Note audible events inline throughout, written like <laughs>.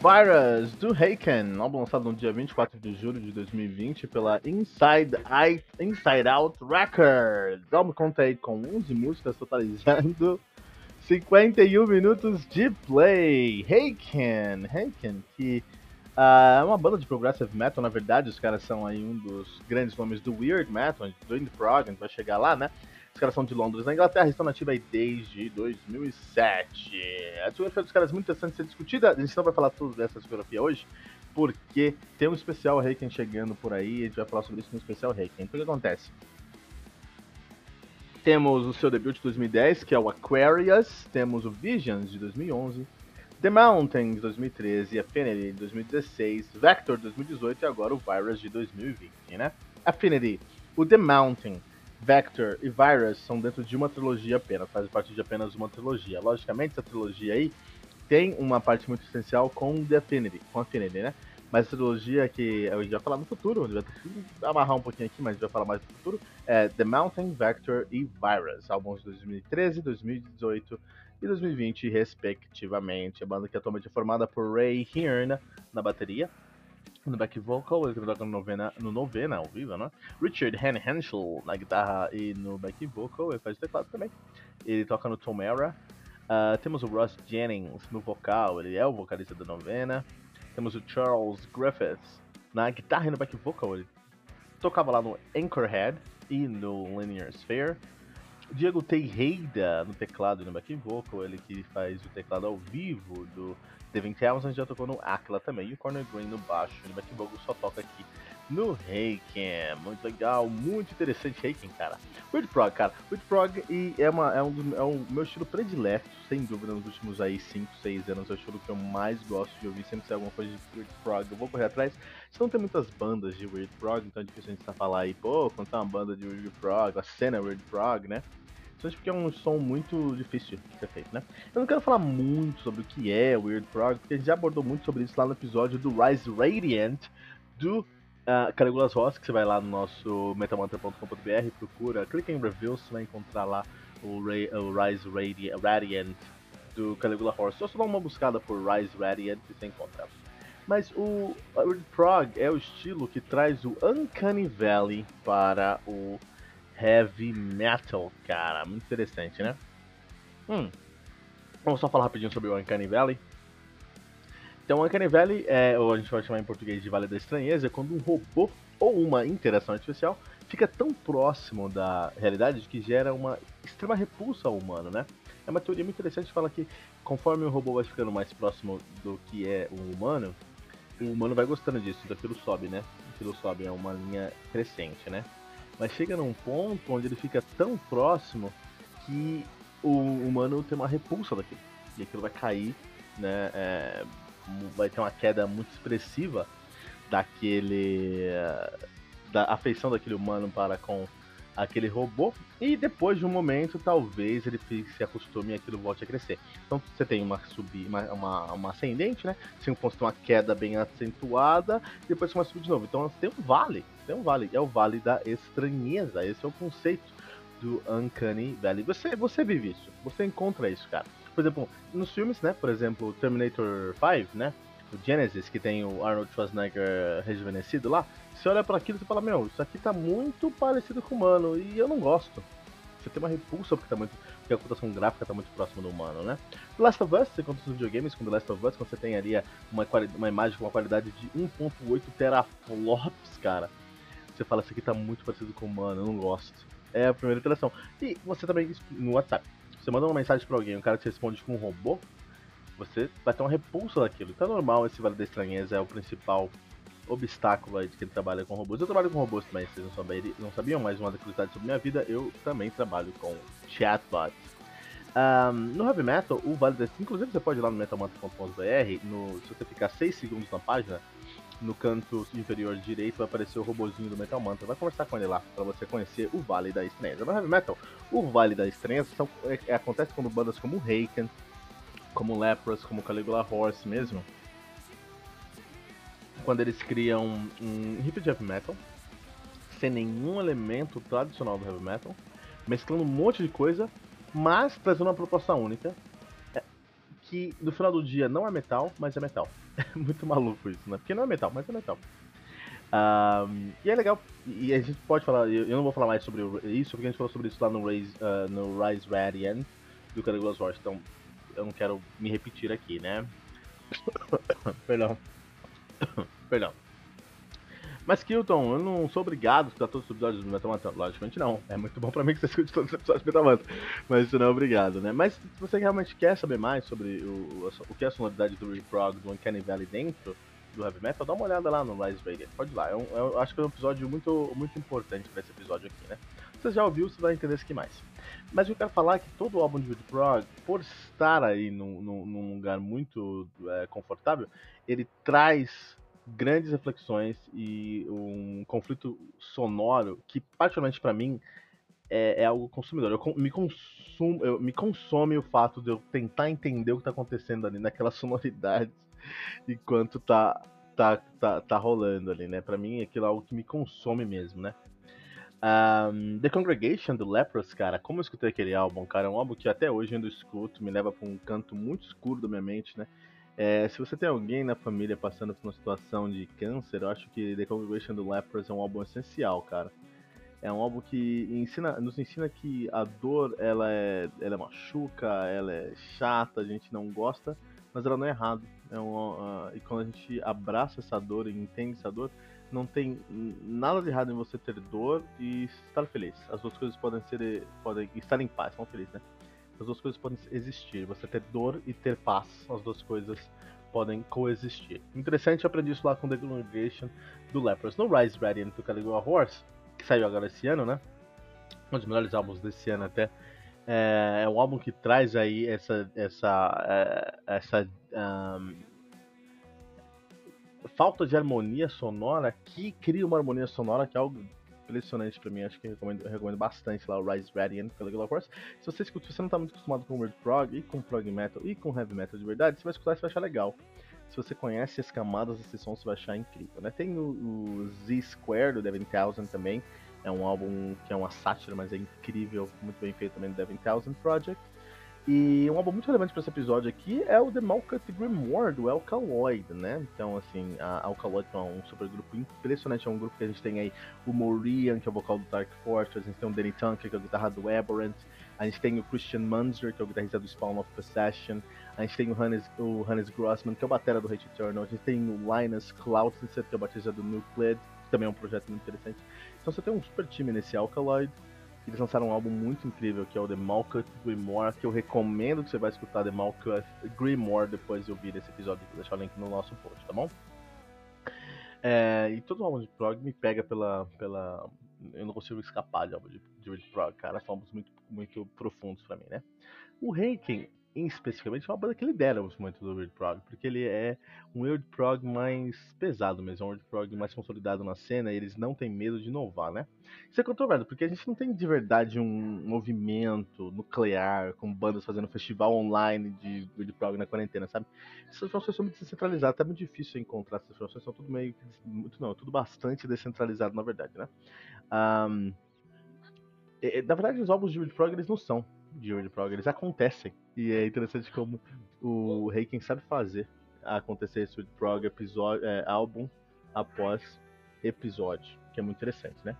Virus do Haken, álbum lançado no dia 24 de julho de 2020 pela Inside, I, Inside Out Records. O álbum conta aí com 11 músicas, totalizando <laughs> 51 minutos de play. Haken, Haken, que uh, é uma banda de progressive metal, na verdade, os caras são aí um dos grandes nomes do weird metal, do indie prog, a gente vai chegar lá, né? Os caras são de Londres, na Inglaterra, estão nativos aí desde 2007. A discografia dos caras é muito interessante de ser discutida. A gente não vai falar tudo dessa discografia hoje, porque tem um especial Reiken chegando por aí. A gente vai falar sobre isso no especial Reiken. Então o que acontece? Temos o seu debut de 2010, que é o Aquarius. Temos o Visions de 2011. The Mountain de 2013, Affinity de 2016, Vector de 2018 e agora o Virus de 2020, né? Affinity, o The Mountain Vector e Virus são dentro de uma trilogia apenas, fazem parte de apenas uma trilogia. Logicamente, essa trilogia aí tem uma parte muito essencial com The Affinity, com Affinity, né? Mas a trilogia que a gente vai falar no futuro, a gente vai amarrar um pouquinho aqui, mas a gente vai falar mais no futuro, é The Mountain, Vector e Virus, álbuns de 2013, 2018 e 2020, respectivamente. A banda que atualmente é formada por Ray Hearn na bateria, no back vocal, ele toca no novena, no novena ao vivo, né? Richard Han Henschel na guitarra e no back vocal, ele faz teclado também. Ele toca no Tomera. Uh, temos o Ross Jennings no vocal, ele é o vocalista da novena. Temos o Charles Griffiths na guitarra e no back vocal, ele tocava lá no Anchorhead e no Linear Sphere. Diego Teixeira no teclado e no back vocal, ele que faz o teclado ao vivo do The 20,000 já tocou no Aquila também. E o Corner Green no baixo. E o Backbogo só toca aqui no Reiken. Muito legal, muito interessante Reiken, cara. Weird Prog, cara. Weird Prog e é, uma, é, um é o meu estilo predileto, sem dúvida, nos últimos aí 5, 6 anos. É o estilo que eu mais gosto de ouvir. Sempre que alguma coisa de Weird Prog, eu vou correr atrás. Você não tem muitas bandas de Weird Prog, então é difícil a gente falar aí, pô, quando tá uma banda de Weird Prog, a cena Weird Prog, né? Principalmente porque é um som muito difícil de ser feito, né? Eu não quero falar muito sobre o que é Weird Prog, porque a gente já abordou muito sobre isso lá no episódio do Rise Radiant do uh, Caligulas Ross, que você vai lá no nosso metamantra.com.br, procura, clica em Reviews, você vai encontrar lá o, Ray, o Rise Radi Radiant do Caligula Horse. Só dá uma buscada por Rise Radiant e você encontra. Mas o Weird Prog é o estilo que traz o Uncanny Valley para o heavy metal, cara. Muito interessante, né? Hum. Vamos só falar rapidinho sobre o Uncanny Valley. Então, Uncanny Valley, é, ou a gente vai chamar em português de Vale da Estranheza, é quando um robô ou uma interação artificial fica tão próximo da realidade que gera uma extrema repulsa ao humano, né? É uma teoria muito interessante fala que conforme o robô vai ficando mais próximo do que é o humano, o humano vai gostando disso, então aquilo sobe, né? Aquilo sobe, é uma linha crescente, né? Mas chega num ponto onde ele fica tão próximo que o humano tem uma repulsa daquilo. E aquilo vai cair, né? É, vai ter uma queda muito expressiva daquele. da afeição daquele humano para com aquele robô e depois de um momento talvez ele se acostume e aquilo volte a crescer. Então você tem uma subir, uma, uma, uma ascendente, né? Você tem uma queda bem acentuada depois começa a subir de novo. Então tem um vale, tem um vale, é o vale da estranheza. Esse é o conceito do Uncanny Valley. Você, você vive isso, você encontra isso, cara. Por exemplo, nos filmes, né? Por exemplo, Terminator 5, né? O Genesis, que tem o Arnold Schwarzenegger rejuvenescido lá, você olha para aquilo e fala, meu, isso aqui tá muito parecido com o humano e eu não gosto. Você tem uma repulsa porque, tá muito, porque a computação gráfica tá muito próxima do humano, né? The Last of Us, você conta os videogames com The Last of Us, quando você tem ali uma, uma imagem com uma qualidade de 1.8 teraflops, cara. Você fala, isso aqui tá muito parecido com o humano, eu não gosto. É a primeira interação. E você também, no WhatsApp, você manda uma mensagem para alguém, o cara te responde com um robô, você vai ter uma repulsa daquilo. Então é normal, esse Vale da Estranheza é o principal obstáculo aí de quem trabalha com robôs. Eu trabalho com robôs também, vocês não, sabiam, não sabiam, mas uma curiosidade sobre minha vida, eu também trabalho com chatbots. Um, no Heavy Metal, o Vale da Inclusive você pode ir lá no metalmantra.com.br, se você ficar 6 segundos na página, no canto inferior direito vai aparecer o robozinho do Metal Mantra. Vai conversar com ele lá para você conhecer o Vale da Estranheza. No Heavy Metal, o Vale da Estranheza são, é, é, acontece quando bandas como Haken, como Lepros, como Caligula Horse mesmo, quando eles criam um riff de Heavy Metal, sem nenhum elemento tradicional do Heavy Metal, mesclando um monte de coisa, mas trazendo uma proposta única, é, que no final do dia não é metal, mas é metal. <laughs> muito maluco isso, né? Porque não é metal, mas é metal. Um, e é legal, e a gente pode falar, eu, não vou falar mais sobre isso, porque a gente falou sobre isso lá no Rise, uh, no Rise Radiant do Caligula's Wars, então eu não quero me repetir aqui, né? <coughs> Perdão. <coughs> Perdão. Mas Kilton, eu não sou obrigado a escutar todos os episódios do Metal Mantra. Logicamente não. É muito bom pra mim que você escute todos os episódios do Metal Mantra. Mas isso não é obrigado, né? Mas se você realmente quer saber mais sobre o, o que é a sonoridade do Reprog do Uncanny Valley dentro do Heavy Metal, dá uma olhada lá no Rise Radiant. Pode ir lá. Eu, eu, acho que é um episódio muito, muito importante pra esse episódio aqui, né? Você já ouviu, você vai entender isso aqui mais. Mas eu quero falar é que todo o álbum de Reprog, por estar aí num, num, num lugar muito é, confortável, ele traz grandes reflexões e um conflito sonoro que, particularmente para mim, é, é, algo consumidor. Eu me consumo, eu, me consome o fato de eu tentar entender o que tá acontecendo ali naquelas <laughs> sonoridades enquanto tá, tá, tá, tá rolando ali, né? Para mim, aquilo é algo que me consome mesmo, né? Um, The Congregation do Lepros, cara, como eu escutei aquele álbum, cara, é um álbum que até hoje ainda escuto, me leva pra um canto muito escuro da minha mente, né? É, se você tem alguém na família passando por uma situação de câncer, eu acho que The Congregation do Lepers é um álbum essencial, cara. É um álbum que ensina, nos ensina que a dor ela é, ela é machuca, ela é chata, a gente não gosta, mas ela não é errado. É um, uh, e quando a gente abraça essa dor e entende essa dor, não tem nada de errado em você ter dor e estar feliz. As duas coisas podem ser podem estar em paz, não feliz, né? As duas coisas podem existir. Você ter dor e ter paz. As duas coisas podem coexistir. Interessante, eu aprendi isso lá com The Congregation do Lepers. No Rise Radiant do Caligula Horse, que saiu agora esse ano, né? Um dos melhores álbuns desse ano até. É, é um álbum que traz aí essa essa é, essa um, falta de harmonia sonora que cria uma harmonia sonora que é algo impressionante pra mim, acho que eu recomendo, eu recomendo bastante lá o Rise Radiant pela Guild Force. Se você escuta, se você não tá muito acostumado com Word Prog e com Prog Metal e com Heavy Metal de verdade, você vai escutar e vai achar legal. Se você conhece as camadas desse som, você vai achar incrível, né? Tem o, o Z Square do Devin Townsend também, é um álbum que é uma sátira, mas é incrível, muito bem feito também do Devin Townsend Project. E um álbum muito relevante para esse episódio aqui é o The Malkuth Grimoire, do Alkaloid, né? Então, assim, a Alkaloid é um super grupo impressionante, é um grupo que a gente tem aí o Morian, que é o vocal do Dark Fortress, a gente tem o Danny Tunker, que é o guitarra do Aberrant, a gente tem o Christian Munzer, que é o guitarrista do Spawn of Possession, a gente tem o Hannes, o Hannes Grossman, que é o batera do Hate Eternal, a gente tem o Linus Klausenset, que é o batista do Nuclear, que também é um projeto muito interessante. Então você tem um super time nesse Alkaloid, eles lançaram um álbum muito incrível que é o The Malkuth Grimoire, que eu recomendo que você vai escutar The Malkuth Grimoire depois de ouvir esse episódio. Vou deixar o link no nosso post, tá bom? É, e todo álbum de prog me pega pela, pela. Eu não consigo escapar de álbum de, de prog, cara. São álbuns muito, muito profundos pra mim, né? O Reiken especificamente é uma banda que lidera muito do Weird Prog, porque ele é um Weird Prog mais pesado mesmo, é um Weird Prog mais consolidado na cena e eles não têm medo de inovar, né? Isso é controverso, porque a gente não tem de verdade um movimento nuclear com bandas fazendo festival online de Weird Prog na quarentena, sabe? Essas informações são muito descentralizadas, é muito difícil encontrar essas informações, são tudo meio. Muito não, tudo bastante descentralizado na verdade, né? Um, na verdade, os álbuns de Weird Prog eles não são de World Prog, eles acontecem. E é interessante como o Reiken sabe fazer acontecer esse World Prog episódio, é, álbum após episódio, que é muito interessante, né?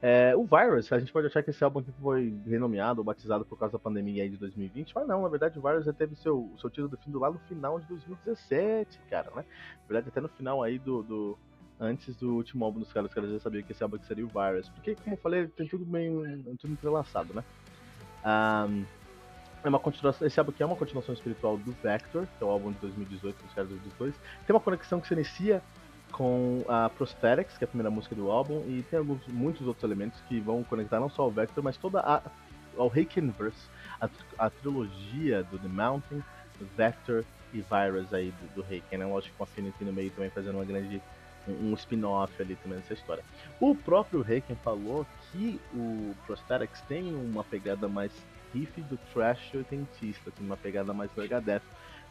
É, o Virus, a gente pode achar que esse álbum foi renomeado ou batizado por causa da pandemia aí de 2020, mas não, na verdade o Virus já teve seu, seu título definido lá no final de 2017, cara, né? Na verdade, até no final aí do, do antes do último álbum dos caras, os caras já sabiam que esse álbum seria o Virus, porque, como eu falei, tem tudo meio, tudo entrelaçado, né? Um, é uma continuação, esse álbum aqui é uma continuação espiritual do Vector, que é o álbum de 2018 dos caras dos dois. Tem uma conexão que se inicia com a Prosthetics, que é a primeira música do álbum, e tem alguns, muitos outros elementos que vão conectar não só ao Vector, mas toda a ao Hakenverse, a, a trilogia do The Mountain, Vector e Virus aí do, do Haken, né? Lógico com a Affinity no meio também fazendo uma grande um, spin-off ali também nessa história. O próprio Reiken falou que o Prosthetics tem uma pegada mais riff do Trash oitentista, tem uma pegada mais Megadeth,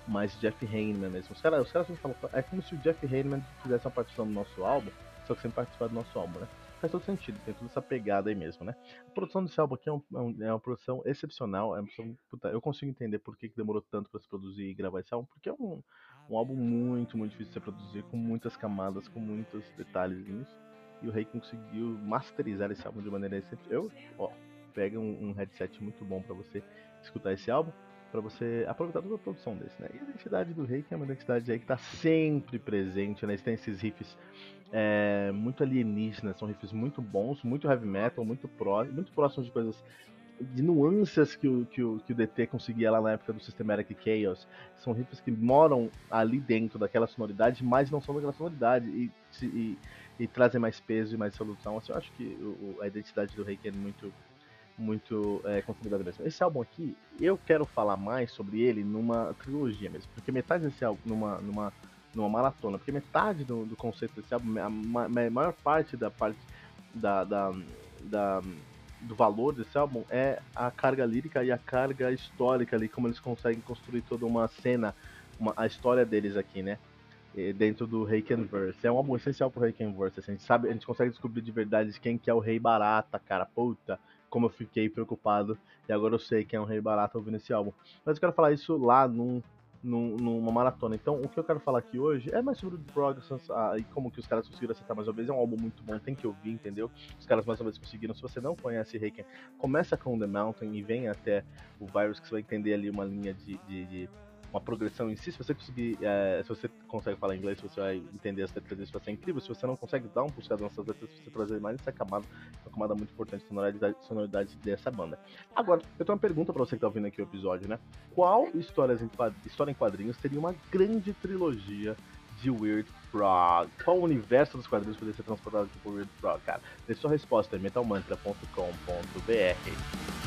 mais Jeff Hanneman mesmo. Os caras, os caras falam, é como se o Jeff Hanneman fizesse uma partição do nosso álbum, só que sem participar do nosso álbum, né? Faz todo sentido, tem toda essa pegada aí mesmo, né? A produção desse álbum aqui é, um, é, é uma produção excepcional, é uma produção, puta, eu consigo entender por que, que demorou tanto para se produzir e gravar esse álbum, porque é um, um álbum muito, muito difícil de se produzir, com muitas camadas, com muitos detalhezinhos. E o Rei conseguiu masterizar esse álbum de maneira excepcional. Eu, ó, pega um, um headset muito bom para você escutar esse álbum, para você aproveitar toda a produção desse, né? E a identidade do Rei, que é uma identidade aí que tá sempre presente, né? Tem esses riffs é, muito alienígenas, são riffs muito bons, muito heavy metal, muito, pró, muito próximos de coisas de nuances que o, que, o, que o DT conseguia lá na época do Systematic Chaos. São riffs que moram ali dentro daquela sonoridade, mas não são daquela sonoridade e, e, e trazem mais peso e mais solução. Assim, eu acho que o, a identidade do Reiki é muito muito é, consolidada mesmo. Esse álbum aqui, eu quero falar mais sobre ele numa trilogia mesmo, porque metade desse álbum, numa, numa, numa maratona, porque metade do, do conceito desse álbum, a, a, maior parte da parte da, da, da do valor desse álbum é a carga lírica e a carga histórica ali, como eles conseguem construir toda uma cena, uma, a história deles aqui, né? Dentro do Reikenverse. É um álbum essencial pro Reikenverse. Assim, a gente sabe, a gente consegue descobrir de verdade quem que é o Rei Barata, cara. Puta, como eu fiquei preocupado. E agora eu sei que é um Rei Barata ouvindo esse álbum. Mas eu quero falar isso lá num num, numa maratona. Então, o que eu quero falar aqui hoje é mais sobre o Progress ah, e como que os caras conseguiram acertar mais uma vez. É um álbum muito bom, tem que ouvir, entendeu? Os caras mais uma vez conseguiram. Se você não conhece Reiken, começa com The Mountain e vem até o Virus, que você vai entender ali uma linha de, de, de uma progressão em si. Se você conseguir, é, se você consegue falar inglês, você vai entender as letras desse, vai ser incrível. Se você não consegue dar um buscado nessas letras, você trazer mais essa camada, uma camada muito importante, sonoridade, sonoridade dessa banda. Agora, eu tenho uma pergunta para você que tá ouvindo aqui o episódio, né? Qual histórias em, história em quadrinhos teria uma grande trilogia de Weird Frog? Qual universo dos quadrinhos poderia ser transportado por Weird Frog? Cara, deixe sua resposta em metalmantra.com.br.